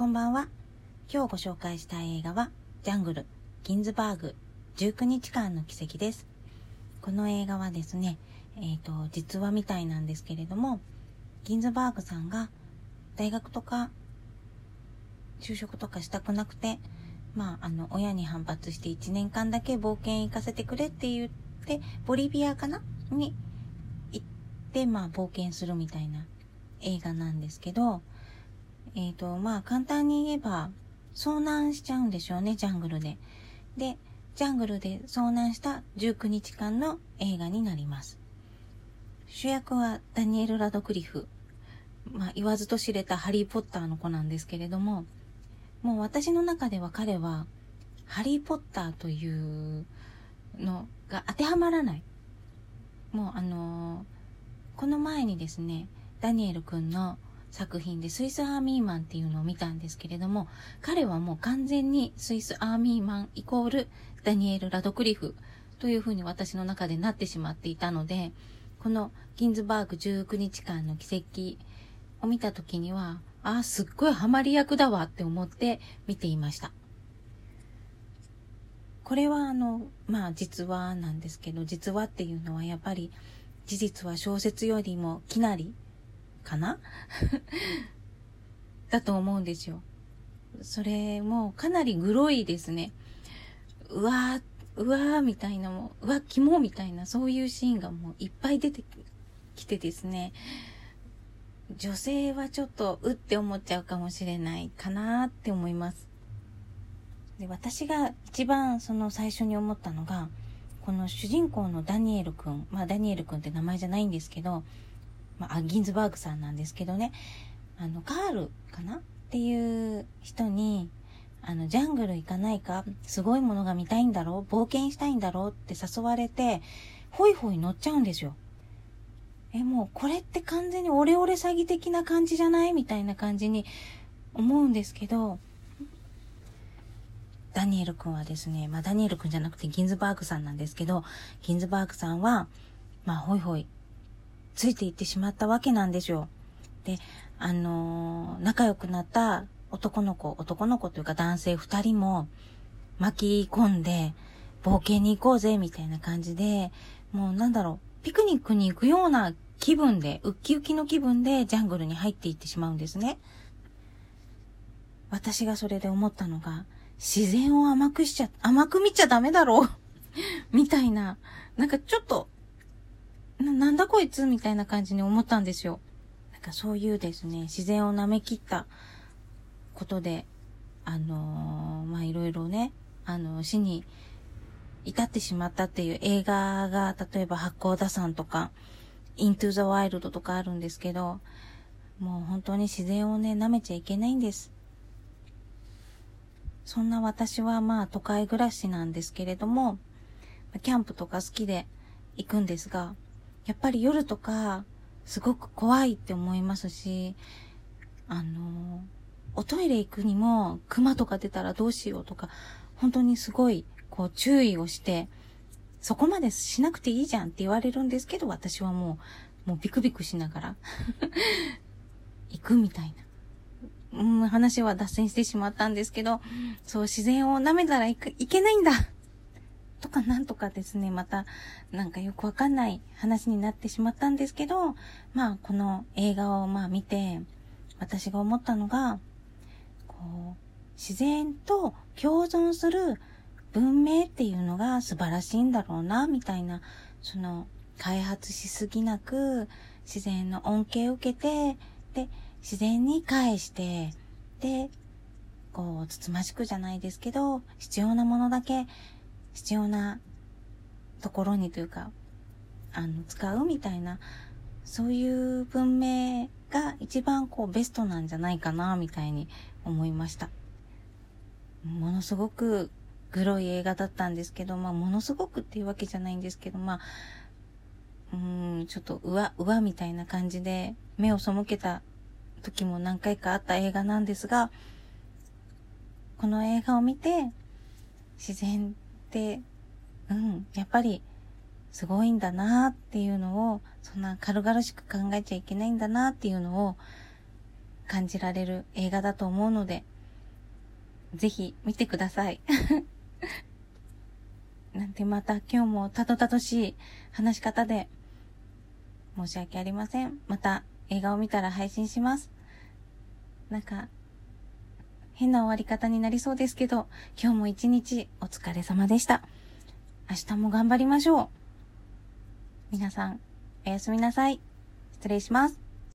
こんばんは。今日ご紹介したい映画は、ジャングル、ギンズバーグ、19日間の奇跡です。この映画はですね、えっ、ー、と、実話みたいなんですけれども、ギンズバーグさんが大学とか就職とかしたくなくて、まあ、あの、親に反発して1年間だけ冒険行かせてくれって言って、ボリビアかな？に行って、まあ、冒険するみたいな映画なんですけど、えっ、ー、と、まあ、簡単に言えば、遭難しちゃうんでしょうね、ジャングルで。で、ジャングルで遭難した19日間の映画になります。主役はダニエル・ラドクリフ。まあ、言わずと知れたハリー・ポッターの子なんですけれども、もう私の中では彼は、ハリー・ポッターというのが当てはまらない。もうあのー、この前にですね、ダニエル君の作品でスイスアーミーマンっていうのを見たんですけれども、彼はもう完全にスイスアーミーマンイコールダニエル・ラドクリフというふうに私の中でなってしまっていたので、このギンズバーグ19日間の奇跡を見た時には、ああ、すっごいハマり役だわって思って見ていました。これはあの、まあ実話なんですけど、実話っていうのはやっぱり事実は小説よりもきなりかな？だと思うんですよ。それもかなりグロいですね。うわー、うわーみたいなもう、うわ、肝みたいなそういうシーンがもういっぱい出てきてですね。女性はちょっとうって思っちゃうかもしれないかなって思います。で私が一番その最初に思ったのが、この主人公のダニエル君、まあダニエル君って名前じゃないんですけど、まあ、ギンズバーグさんなんですけどね、あの、カールかなっていう人に、あの、ジャングル行かないかすごいものが見たいんだろう冒険したいんだろうって誘われて、ホイホイ乗っちゃうんですよ。え、もうこれって完全にオレオレ詐欺的な感じじゃない？みたいな感じに思うんですけど、ダニエル君はですね、まあダニエル君じゃなくてギンズバーグさんなんですけど、ギンズバーグさんは、まあホイホイついていってしまったわけなんですよ。で、あのー、仲良くなった男の子、男の子というか男性二人も巻き込んで冒険に行こうぜみたいな感じで、もうなんだろう、ピクニックに行くような気分で、ウッキウキの気分でジャングルに入っていってしまうんですね。私がそれで思ったのが、自然を甘くしちゃ、甘く見ちゃダメだろうみたいな、なんかちょっと、な、なんだこいつみたいな感じに思ったんですよ。なんかそういうですね、自然を舐め切ったことで、あのー、ま、いろいろね、あのー、死に至ってしまったっていう映画が、例えば八甲田山とか、イントゥーザワイルドとかあるんですけど、もう本当に自然をね、舐めちゃいけないんです。そんな私はまあ都会暮らしなんですけれども、キャンプとか好きで行くんですが、やっぱり夜とかすごく怖いって思いますし、あの、おトイレ行くにも熊とか出たらどうしようとか、本当にすごいこう注意をして、そこまでしなくていいじゃんって言われるんですけど、私はもう、もうビクビクしながら 行くみたいな。うん、話は脱線してしまったんですけど、そう、自然を舐めたらいけないんだとかなんとかですね、また、なんかよくわかんない話になってしまったんですけど、まあ、この映画をまあ見て、私が思ったのが、こう、自然と共存する文明っていうのが素晴らしいんだろうな、みたいな、その、開発しすぎなく、自然の恩恵を受けて、で、自然に返して、で、こう、つつましくじゃないですけど、必要なものだけ、必要なところにというか、あの、使うみたいな、そういう文明が一番こうベストなんじゃないかな、みたいに思いました。ものすごくグロい映画だったんですけど、まあ、ものすごくっていうわけじゃないんですけど、まあ、うん、ちょっと、うわ、うわ、みたいな感じで、目を背けた時も何回かあった映画なんですが、この映画を見て、自然、うん、やっぱり、すごいんだなっていうのを、そんな軽々しく考えちゃいけないんだなっていうのを、感じられる映画だと思うので、ぜひ見てください。なんてまた今日もたどたどしい話し方で申し訳ありません。また映画を見たら配信します。なんか、変な終わり方になりそうですけど、今日も一日お疲れ様でした。明日も頑張りましょう。皆さん、おやすみなさい。失礼します。